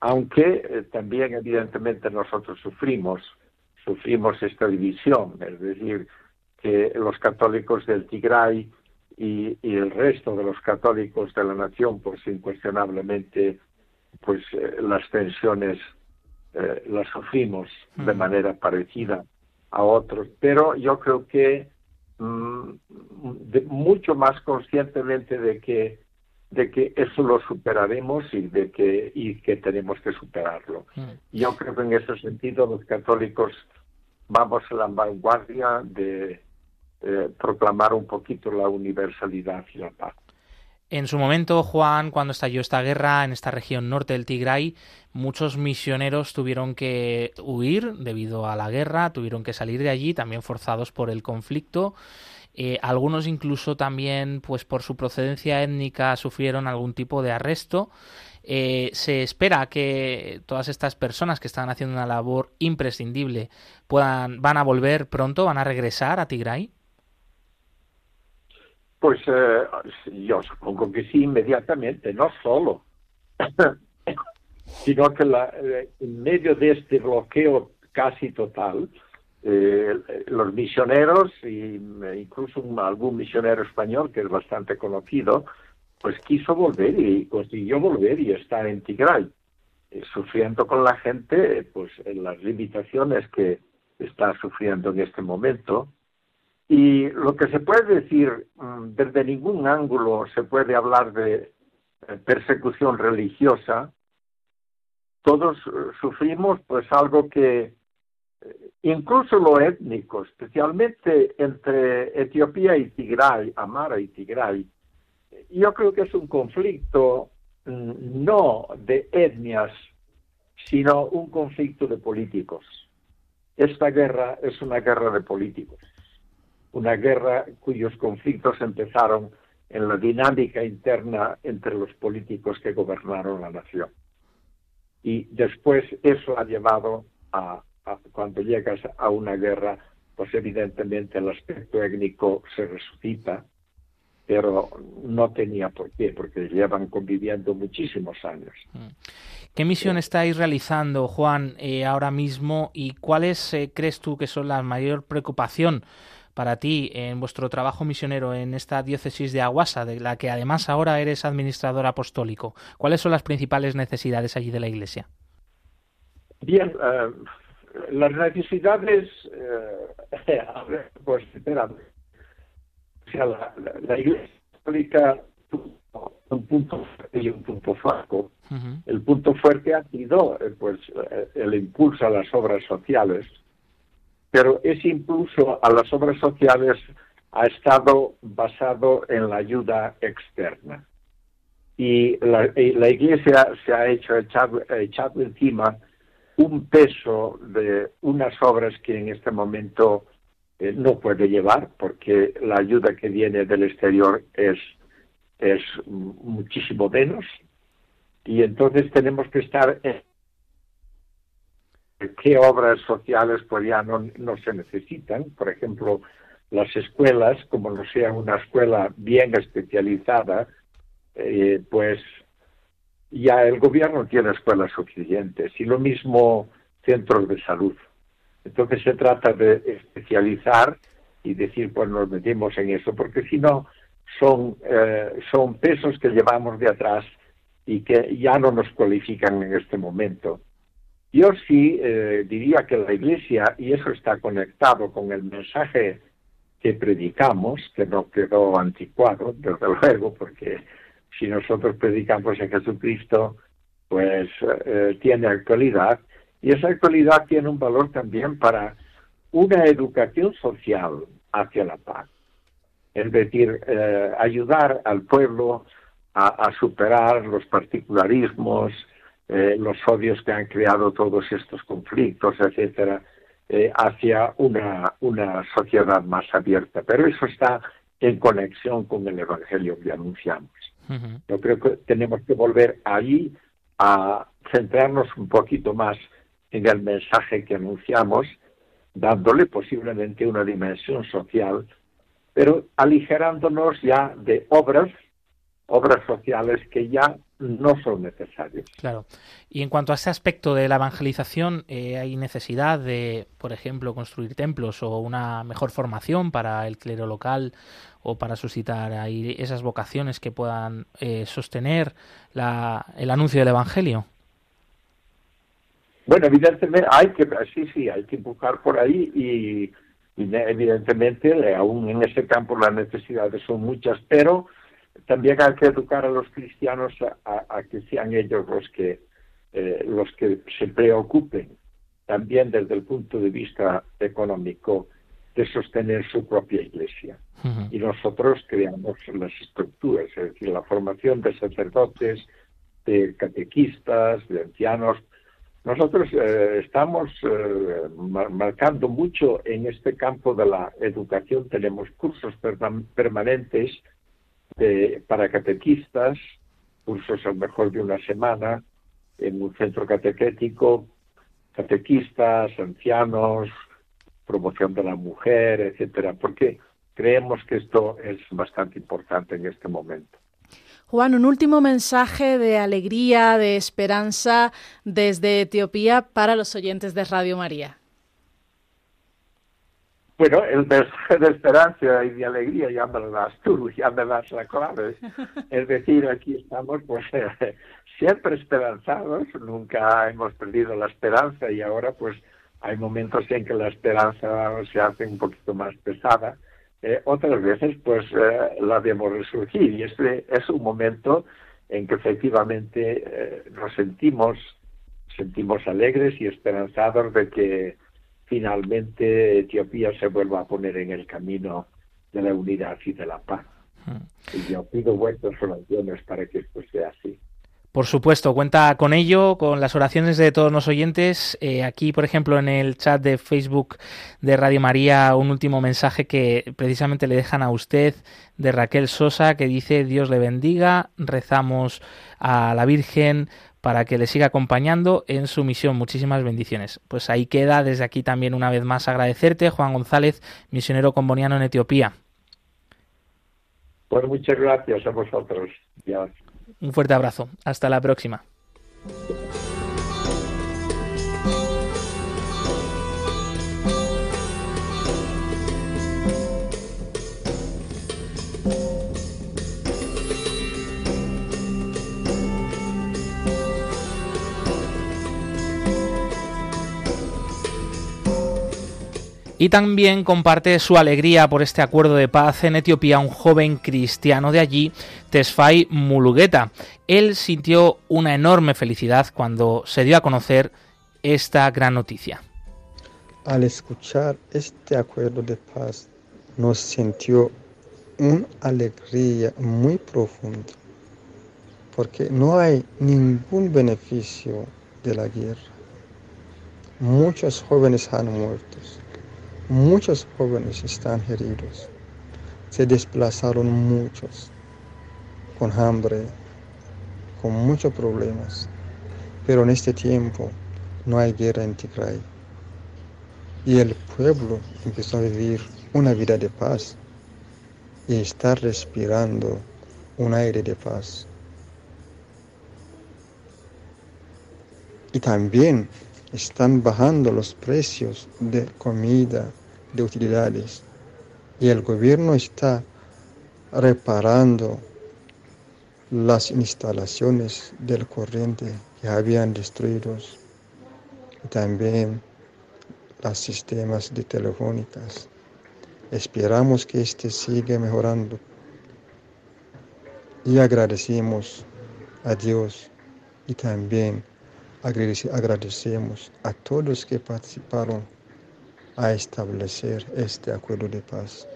Aunque eh, también evidentemente nosotros sufrimos, sufrimos esta división, es decir, que los católicos del Tigray y, el resto de los católicos de la nación, pues incuestionablemente, pues eh, las tensiones eh, las sufrimos de manera parecida a otros, pero yo creo que mm, mucho más conscientemente de que de que eso lo superaremos y de que y que tenemos que superarlo. Mm. Yo creo que en ese sentido los católicos vamos a la vanguardia de proclamar un poquito la universalidad y la paz. En su momento, Juan, cuando estalló esta guerra en esta región norte del Tigray, muchos misioneros tuvieron que huir debido a la guerra, tuvieron que salir de allí, también forzados por el conflicto. Eh, algunos incluso también, pues por su procedencia étnica, sufrieron algún tipo de arresto. Eh, se espera que todas estas personas que están haciendo una labor imprescindible puedan, van a volver pronto, van a regresar a Tigray. Pues eh, yo supongo que sí, inmediatamente, no solo, sino que la, en medio de este bloqueo casi total, eh, los misioneros y incluso algún misionero español que es bastante conocido, pues quiso volver y consiguió volver y está en Tigray, eh, sufriendo con la gente pues en las limitaciones que está sufriendo en este momento. Y lo que se puede decir, mm, desde ningún ángulo se puede hablar de eh, persecución religiosa, todos sufrimos pues algo que incluso lo étnico, especialmente entre Etiopía y Tigray, Amara y Tigray, yo creo que es un conflicto mm, no de etnias, sino un conflicto de políticos. Esta guerra es una guerra de políticos, una guerra cuyos conflictos empezaron en la dinámica interna entre los políticos que gobernaron la nación. Y después eso ha llevado a cuando llegas a una guerra pues evidentemente el aspecto étnico se resucita, pero no tenía por qué, porque llevan conviviendo muchísimos años. Mm. ¿Qué misión estáis realizando, Juan, eh, ahora mismo y cuáles eh, crees tú que son la mayor preocupación para ti en vuestro trabajo misionero en esta diócesis de Aguasa, de la que además ahora eres administrador apostólico? ¿Cuáles son las principales necesidades allí de la Iglesia? Bien, eh, las necesidades, eh, pues espera, o sea, la, la, Iglesia Católica un punto fuerte y un punto flaco. El punto fuerte ha sido eh, pues el impulso a las obras sociales, pero ese impulso a las obras sociales ha estado basado en la ayuda externa. Y la, Iglesia se ha hecho echado, echado encima un peso de unas obras que en este momento eh, no puede llevar porque la ayuda que viene del exterior es, es muchísimo menos y entonces tenemos que estar qué obras sociales pues ya no, no se necesitan. Por ejemplo, las escuelas, como no sea una escuela bien especializada, eh, pues ya el gobierno tiene escuelas suficientes y lo mismo centros de salud. Entonces se trata de especializar y decir, pues nos metimos en eso, porque si no, son, eh, son pesos que llevamos de atrás y que ya no nos cualifican en este momento. Yo sí eh, diría que la Iglesia, y eso está conectado con el mensaje que predicamos, que no quedó anticuado, desde luego, porque si nosotros predicamos en Jesucristo, pues eh, tiene actualidad y esa actualidad tiene un valor también para una educación social hacia la paz. Es decir, eh, ayudar al pueblo a, superar los particularismos, eh, los odios que han creado todos estos conflictos, etcétera, hacia una, una sociedad más abierta. Pero eso está en conexión con el Evangelio que anunciamos. Yo creo que tenemos que volver ahí a centrarnos un poquito más en el mensaje que anunciamos, dándole posiblemente una dimensión social, pero aligerándonos ya de obras, obras sociales que ya no son necesarias. Claro. Y en cuanto a ese aspecto de la evangelización, eh, ¿hay necesidad de, por ejemplo, construir templos o una mejor formación para el clero local o para suscitar ahí esas vocaciones que puedan eh, sostener la, el anuncio del Evangelio? Bueno, evidentemente hay que, sí, sí, hay que empujar por ahí y, evidentemente aún en ese campo las necesidades son muchas, pero también hay que educar a los cristianos a, que sean ellos los que eh, los que se preocupen también desde el punto de vista económico de sostener su propia iglesia. Y nosotros creamos las estructuras, es decir, la formación de sacerdotes, de catequistas, de ancianos. Nosotros eh, estamos eh, marcando mucho en este campo de la educación. Tenemos cursos permanentes para catequistas, cursos a lo mejor de una semana en un centro catequético, catequistas, ancianos, promoción de la mujer, etcétera, porque creemos que esto es bastante importante en este momento. Juan, un último mensaje de alegría, de esperanza desde Etiopía para los oyentes de Radio María. Bueno, el mensaje de esperanza y de alegría ya me lo das tú, ya me das la clave. Es decir, aquí estamos pues siempre esperanzados, nunca hemos perdido la esperanza y ahora pues hay momentos en que la esperanza se hace un poquito más pesada, eh, otras veces pues eh, la vemos resurgir y este es un momento en que efectivamente eh, nos sentimos sentimos alegres y esperanzados de que finalmente Etiopía se vuelva a poner en el camino de la unidad y de la paz. Mm. Y yo pido vuestras oraciones para que esto sea así. Por supuesto, cuenta con ello, con las oraciones de todos los oyentes. Eh, aquí, por ejemplo, en el chat de Facebook de Radio María, un último mensaje que precisamente le dejan a usted de Raquel Sosa, que dice Dios le bendiga, rezamos a la Virgen para que le siga acompañando en su misión. Muchísimas bendiciones. Pues ahí queda desde aquí también una vez más agradecerte, Juan González, misionero comboniano en Etiopía. Pues muchas gracias a vosotros. Un fuerte abrazo. Hasta la próxima. Y también comparte su alegría por este acuerdo de paz en Etiopía un joven cristiano de allí, Tesfai Mulugeta. Él sintió una enorme felicidad cuando se dio a conocer esta gran noticia. Al escuchar este acuerdo de paz, nos sintió una alegría muy profunda, porque no hay ningún beneficio de la guerra. Muchos jóvenes han muerto Muchos jóvenes están heridos. Se desplazaron muchos con hambre, con muchos problemas. Pero en este tiempo no hay guerra en Tigray. Y el pueblo empezó a vivir una vida de paz y está respirando un aire de paz. Y también están bajando los precios de comida, de utilidades. Y el gobierno está reparando las instalaciones del corriente que habían destruido. Y también los sistemas de telefónicas. Esperamos que este siga mejorando. Y agradecemos a Dios. Y también agradecemos a todos que participaron a establecer este acuerdo de paz.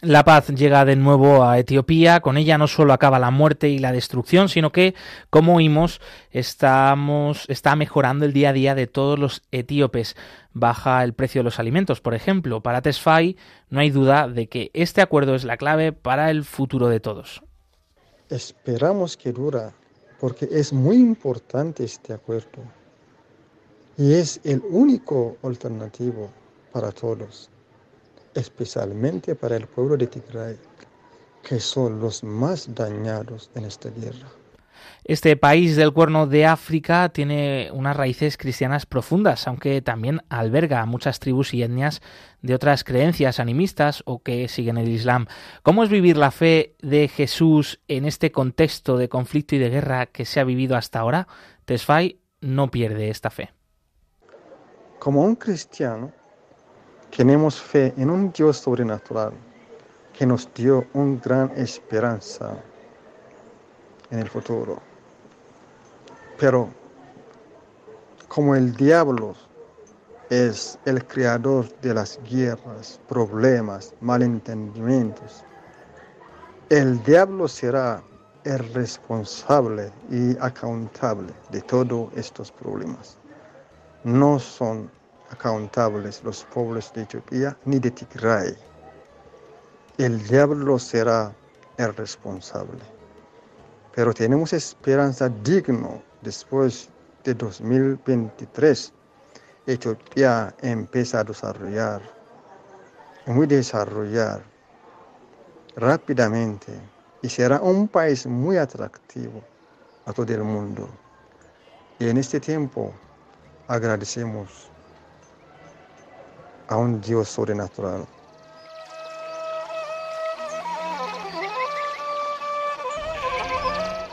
La paz llega de nuevo a Etiopía, con ella no solo acaba la muerte y la destrucción, sino que, como oímos, estamos, está mejorando el día a día de todos los etíopes. Baja el precio de los alimentos, por ejemplo. Para Tesfai no hay duda de que este acuerdo es la clave para el futuro de todos. Esperamos que dura, porque es muy importante este acuerdo y es el único alternativo para todos, especialmente para el pueblo de Tigray, que son los más dañados en esta guerra. Este país del cuerno de África tiene unas raíces cristianas profundas, aunque también alberga muchas tribus y etnias de otras creencias animistas o que siguen el Islam. ¿Cómo es vivir la fe de Jesús en este contexto de conflicto y de guerra que se ha vivido hasta ahora? Tesfai no pierde esta fe. Como un cristiano, tenemos fe en un Dios sobrenatural que nos dio una gran esperanza en el futuro. Pero como el diablo es el creador de las guerras, problemas, malentendimientos, el diablo será el responsable y accountable de todos estos problemas. No son accountables los pueblos de Etiopía ni de Tigray. El diablo será el responsable. Pero tenemos esperanza digno después de 2023. Etiopía empieza a desarrollar, muy desarrollar rápidamente y será un país muy atractivo a todo el mundo. Y en este tiempo agradecemos a un Dios sobrenatural.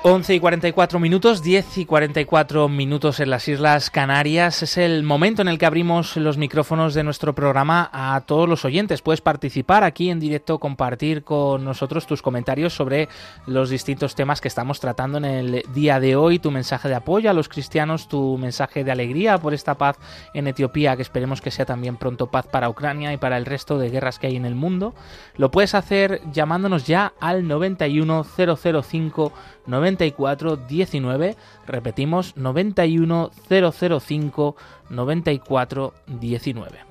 11 y 44 minutos, 10 y 44 minutos en las Islas Canarias. Es el momento en el que abrimos los micrófonos de nuestro programa a todos los oyentes. Puedes participar aquí en directo, compartir con nosotros tus comentarios sobre los distintos temas que estamos tratando en el día de hoy. Tu mensaje de apoyo a los cristianos, tu mensaje de alegría por esta paz en Etiopía, que esperemos que sea también pronto paz para Ucrania y para el resto de guerras que hay en el mundo. Lo puedes hacer llamándonos ya al 91005 94 19, repetimos 91 005 94 19.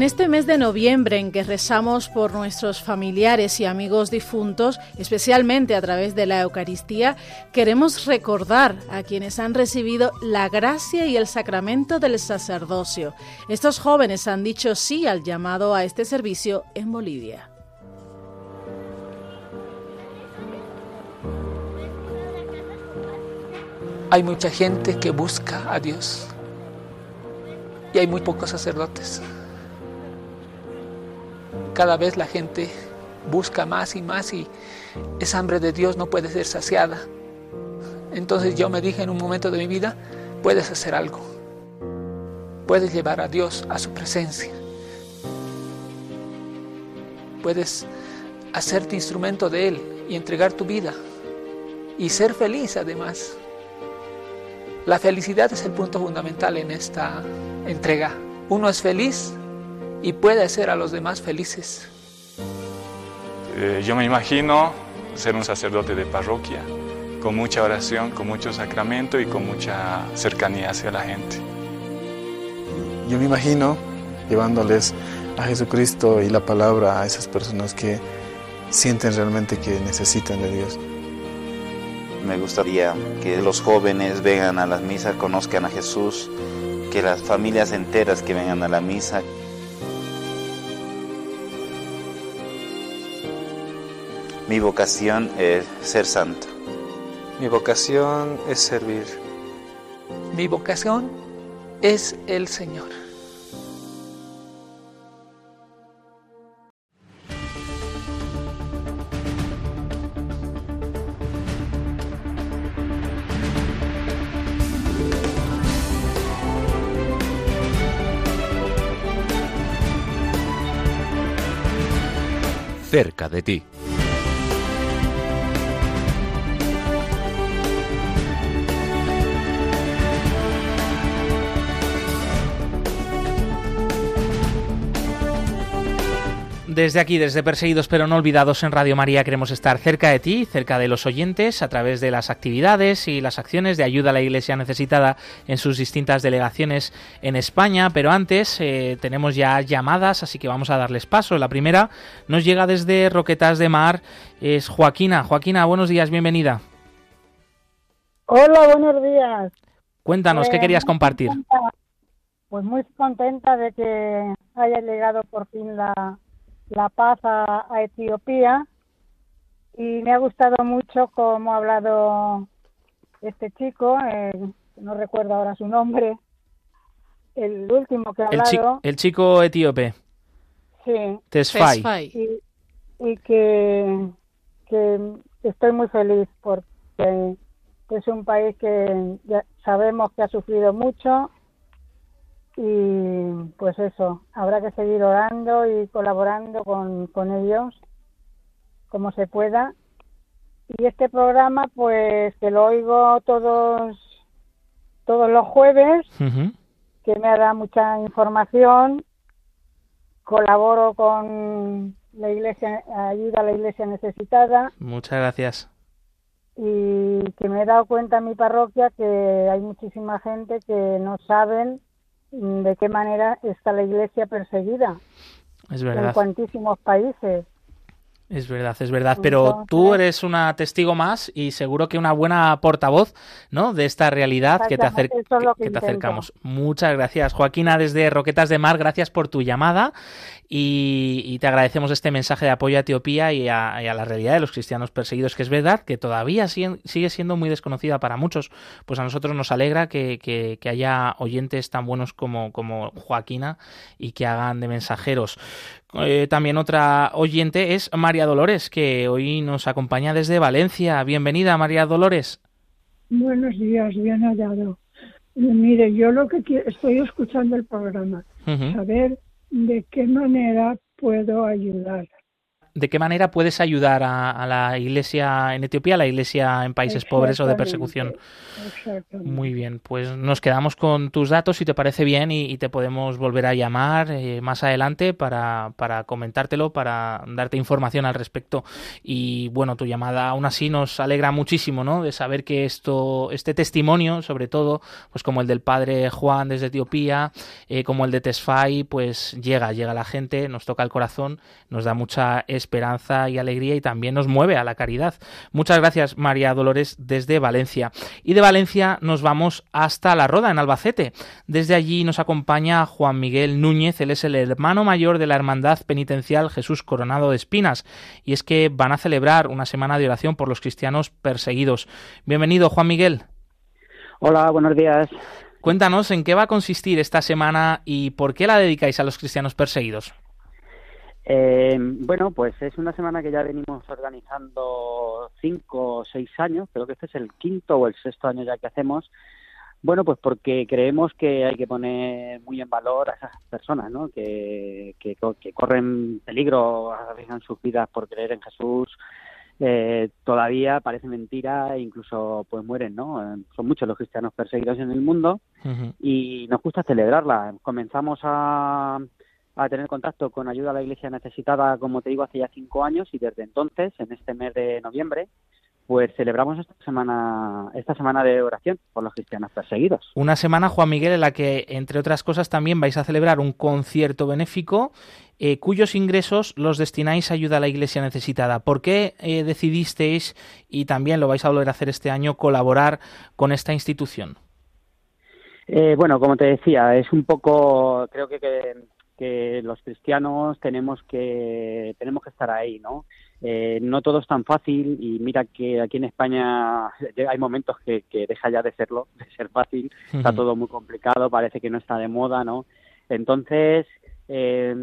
En este mes de noviembre en que rezamos por nuestros familiares y amigos difuntos, especialmente a través de la Eucaristía, queremos recordar a quienes han recibido la gracia y el sacramento del sacerdocio. Estos jóvenes han dicho sí al llamado a este servicio en Bolivia. Hay mucha gente que busca a Dios y hay muy pocos sacerdotes cada vez la gente busca más y más y esa hambre de Dios no puede ser saciada. Entonces yo me dije en un momento de mi vida, puedes hacer algo. Puedes llevar a Dios a su presencia. Puedes hacerte instrumento de Él y entregar tu vida y ser feliz además. La felicidad es el punto fundamental en esta entrega. Uno es feliz y puede hacer a los demás felices. Eh, yo me imagino ser un sacerdote de parroquia, con mucha oración, con mucho sacramento y con mucha cercanía hacia la gente. Yo me imagino llevándoles a Jesucristo y la palabra a esas personas que sienten realmente que necesitan de Dios. Me gustaría que los jóvenes vengan a la misa, conozcan a Jesús, que las familias enteras que vengan a la misa Mi vocación es ser santo. Mi vocación es servir. Mi vocación es el Señor. Cerca de ti. Desde aquí, desde Perseguidos pero no olvidados en Radio María, queremos estar cerca de ti, cerca de los oyentes, a través de las actividades y las acciones de ayuda a la Iglesia necesitada en sus distintas delegaciones en España. Pero antes eh, tenemos ya llamadas, así que vamos a darles paso. La primera nos llega desde Roquetas de Mar, es Joaquina. Joaquina, buenos días, bienvenida. Hola, buenos días. Cuéntanos, ¿qué Eh, querías compartir? contenta- Pues muy contenta de que haya llegado por fin la, la paz a, a Etiopía y me ha gustado mucho cómo ha hablado este chico, eh, no recuerdo ahora su nombre, el último que ha El, chi- hablado. el chico etíope, Sí. Tesfai. Y, y que, que estoy muy feliz porque es un país que ya sabemos que ha sufrido mucho y pues eso, habrá que seguir orando y colaborando con, con ellos como se pueda. Y este programa pues que lo oigo todos todos los jueves que me da mucha información. Colaboro con la iglesia, ayuda a la iglesia necesitada Muchas gracias. y que me he dado cuenta en mi parroquia que hay muchísima gente que no saben de qué manera está la iglesia perseguida Es en cuantísimos países. Es verdad, es verdad, pero tú eres una testigo más y seguro que una buena portavoz, ¿no? De esta realidad que te, acer- es que que te acercamos. Muchas gracias, Joaquina, desde Roquetas de Mar, gracias por tu llamada y, y te agradecemos este mensaje de apoyo a Etiopía y a, y a la realidad de los cristianos perseguidos, que es verdad que todavía sigue, sigue siendo muy desconocida para muchos. Pues a nosotros nos alegra que, que- que haya oyentes tan buenos como, como Joaquina y que hagan de mensajeros. Eh, también otra oyente es María Dolores, que hoy nos acompaña desde Valencia. Bienvenida, María Dolores. Buenos días, bien hallado. Mire, yo lo que quiero, estoy escuchando el programa, saber de qué manera puedo ayudar. De qué manera puedes ayudar a, la iglesia en Etiopía, a la iglesia en países pobres o de persecución. Muy bien, pues nos quedamos con tus datos si te parece bien y, te podemos volver a llamar eh, más adelante para, para comentártelo, para darte información al respecto. Y bueno, tu llamada aún así nos alegra muchísimo, ¿no? De saber que esto, este testimonio, sobre todo, pues como el del padre Juan desde Etiopía, eh, como el de Tesfai, pues llega, llega a la gente, nos toca el corazón, nos da mucha esperanza y alegría y también nos mueve a la caridad. Muchas gracias, María Dolores, desde Valencia. Y de Valencia nos vamos hasta La Roda, en Albacete. Desde allí nos acompaña Juan Miguel Núñez, él es el hermano mayor de la Hermandad Penitencial Jesús Coronado de Espinas. Y es que van a celebrar una semana de oración por los cristianos perseguidos. Bienvenido, Juan Miguel. Hola, buenos días. Cuéntanos en qué va a consistir esta semana y por qué la dedicáis a los cristianos perseguidos. Eh, bueno, pues es una semana que ya venimos organizando cinco o seis años, creo que este es el quinto o el sexto año ya que hacemos. Bueno, pues porque creemos que hay que poner muy en valor a esas personas, ¿no? Que, que, que corren peligro, arriesgan sus vidas por creer en Jesús, eh, todavía parece mentira e incluso pues mueren, ¿no? Eh, son muchos los cristianos perseguidos en el mundo y nos gusta celebrarla. Comenzamos a, a tener contacto con ayuda a la Iglesia necesitada, como te digo, hace ya cinco años y desde entonces, en este mes de noviembre, pues celebramos esta semana, esta semana de oración por los cristianos perseguidos. Una semana, Juan Miguel, en la que, entre otras cosas, también vais a celebrar un concierto benéfico eh, cuyos ingresos los destináis a ayuda a la Iglesia necesitada. ¿Por qué eh, decidisteis, y también lo vais a volver a hacer este año, colaborar con esta institución? Eh, bueno, como te decía, es un poco, creo que, que, que los cristianos tenemos que tenemos que estar ahí, ¿no? Eh, no todo es tan fácil y mira que aquí en España hay momentos que, deja ya de serlo, de ser fácil, está todo muy complicado, parece que no está de moda, ¿no? Entonces, eh,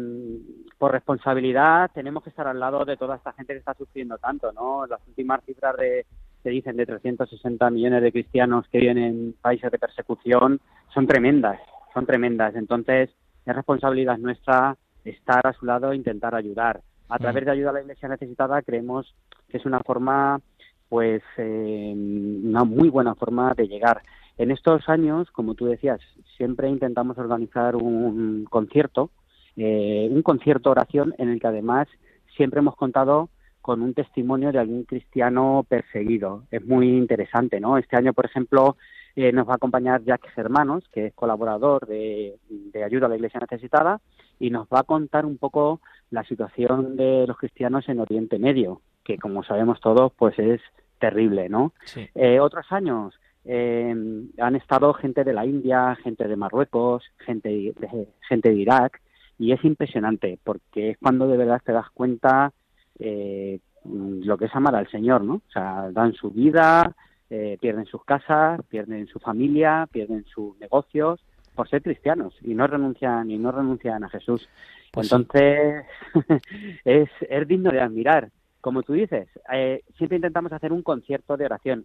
por responsabilidad tenemos que estar al lado de toda esta gente que está sufriendo tanto, ¿no? Las últimas cifras de, que dicen de 360 millones de cristianos que viven en países de persecución son tremendas, son tremendas. Entonces, es responsabilidad nuestra estar a su lado e intentar ayudar. A través de ayuda a la iglesia necesitada creemos que es una forma pues eh, una muy buena forma de llegar. En estos años como tú decías siempre intentamos organizar un concierto eh, un concierto oración en el que además siempre hemos contado con un testimonio de algún cristiano perseguido. Es muy interesante no este año por ejemplo eh, nos va a acompañar Jack Hermanos que es colaborador de, de ayuda a la iglesia necesitada y nos va a contar un poco la situación de los cristianos en Oriente Medio, que como sabemos todos, pues es terrible, ¿no? Eh, otros años eh, han estado gente de la India, gente de Marruecos, gente de, gente de Irak, y es impresionante, porque es cuando de verdad te das cuenta eh, lo que es amar al Señor, ¿no? O sea, dan su vida, pierden sus casas, pierden su familia, pierden sus negocios, por ser cristianos y no renuncian y no renuncian a Jesús. Pues Entonces es, es digno de admirar. Como tú dices, eh, siempre intentamos hacer un concierto de oración.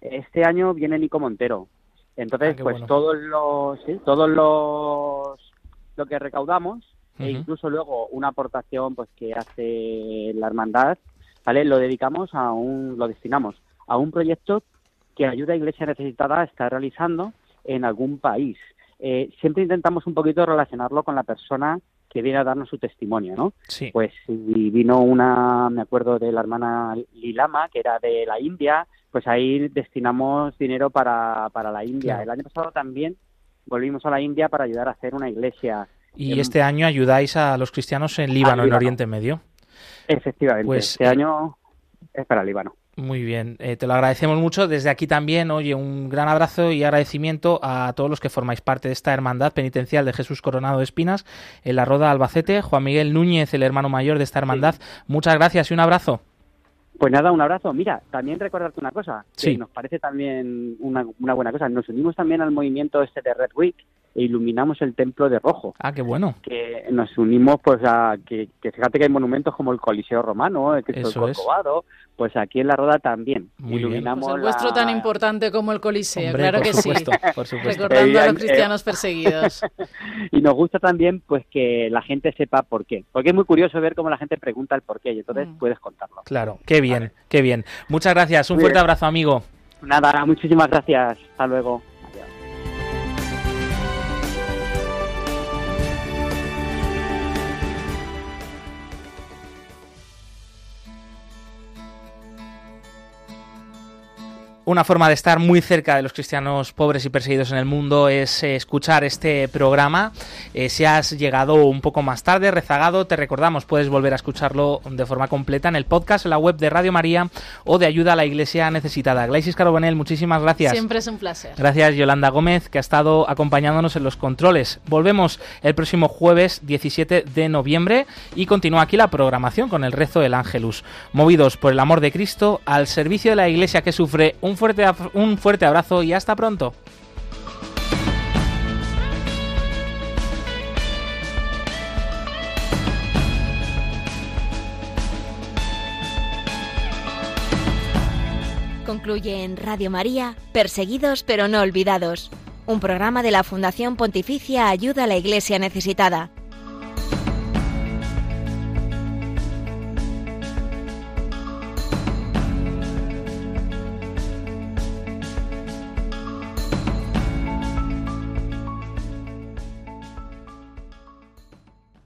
Este año viene Nico Montero. Entonces, ah, pues todos los, ¿sí? todos los lo que recaudamos e incluso luego una aportación pues que hace la hermandad, ¿vale? Lo dedicamos a un lo destinamos a un proyecto que ayuda a Iglesia necesitada a estar realizando en algún país. Eh, siempre intentamos un poquito relacionarlo con la persona que viene a darnos su testimonio, ¿no? Sí. Pues vino una, me acuerdo de la hermana Lilama, que era de la India, pues ahí destinamos dinero para, para la India. El año pasado también volvimos a la India para ayudar a hacer una iglesia. Y este año ayudáis a los cristianos en Líbano, en Oriente Medio. Efectivamente, pues, este año es para Líbano. Muy bien, eh, te lo agradecemos mucho. Desde aquí también, oye, un gran abrazo y agradecimiento a todos los que formáis parte de esta hermandad penitencial de Jesús Coronado de Espinas en la Roda Albacete. Juan Miguel Núñez, el hermano mayor de esta hermandad. Muchas gracias y un abrazo. Pues nada, un abrazo. Mira, también recordarte una cosa, que nos parece también una, buena cosa. Nos unimos también al movimiento este de Red Week, e iluminamos el templo de rojo. Ah, qué bueno. Que nos unimos, pues, a que, que fíjate que hay monumentos como el Coliseo Romano, el Cristo Eso del es. Corcovado, pues aquí en la Roda también. Muy bien. iluminamos Pues el vuestro la- tan importante como el Coliseo, Hombre, claro que supuesto, sí. por supuesto. Recordando a Eh, los eh, cristianos perseguidos. y nos gusta también pues que la gente sepa por qué. Porque es muy curioso ver cómo la gente pregunta el por qué y entonces Mm. puedes contarlo. Claro, qué bien, qué bien. Muchas gracias, un Muy fuerte bien. abrazo, amigo. Nada, muchísimas gracias. Hasta luego. Una forma de estar muy cerca de los cristianos pobres y perseguidos en el mundo es eh, escuchar este programa. Eh, si has llegado un poco más tarde, rezagado, te recordamos, puedes volver a escucharlo de forma completa en el podcast, en la web de Radio María o de Ayuda a la Iglesia Necesitada. Glaisis Carbonell, muchísimas gracias. Siempre es un placer. Gracias Yolanda Gómez, que ha estado acompañándonos en los controles. Volvemos el próximo jueves 17 de noviembre y continúa aquí la programación con el rezo del Ángelus. Movidos por el amor de Cristo, al servicio de la Iglesia que sufre, un fuerte, af- un fuerte abrazo y hasta pronto. Concluye en Radio María, Perseguidos pero no olvidados, un programa de la Fundación Pontificia Ayuda a la Iglesia Necesitada.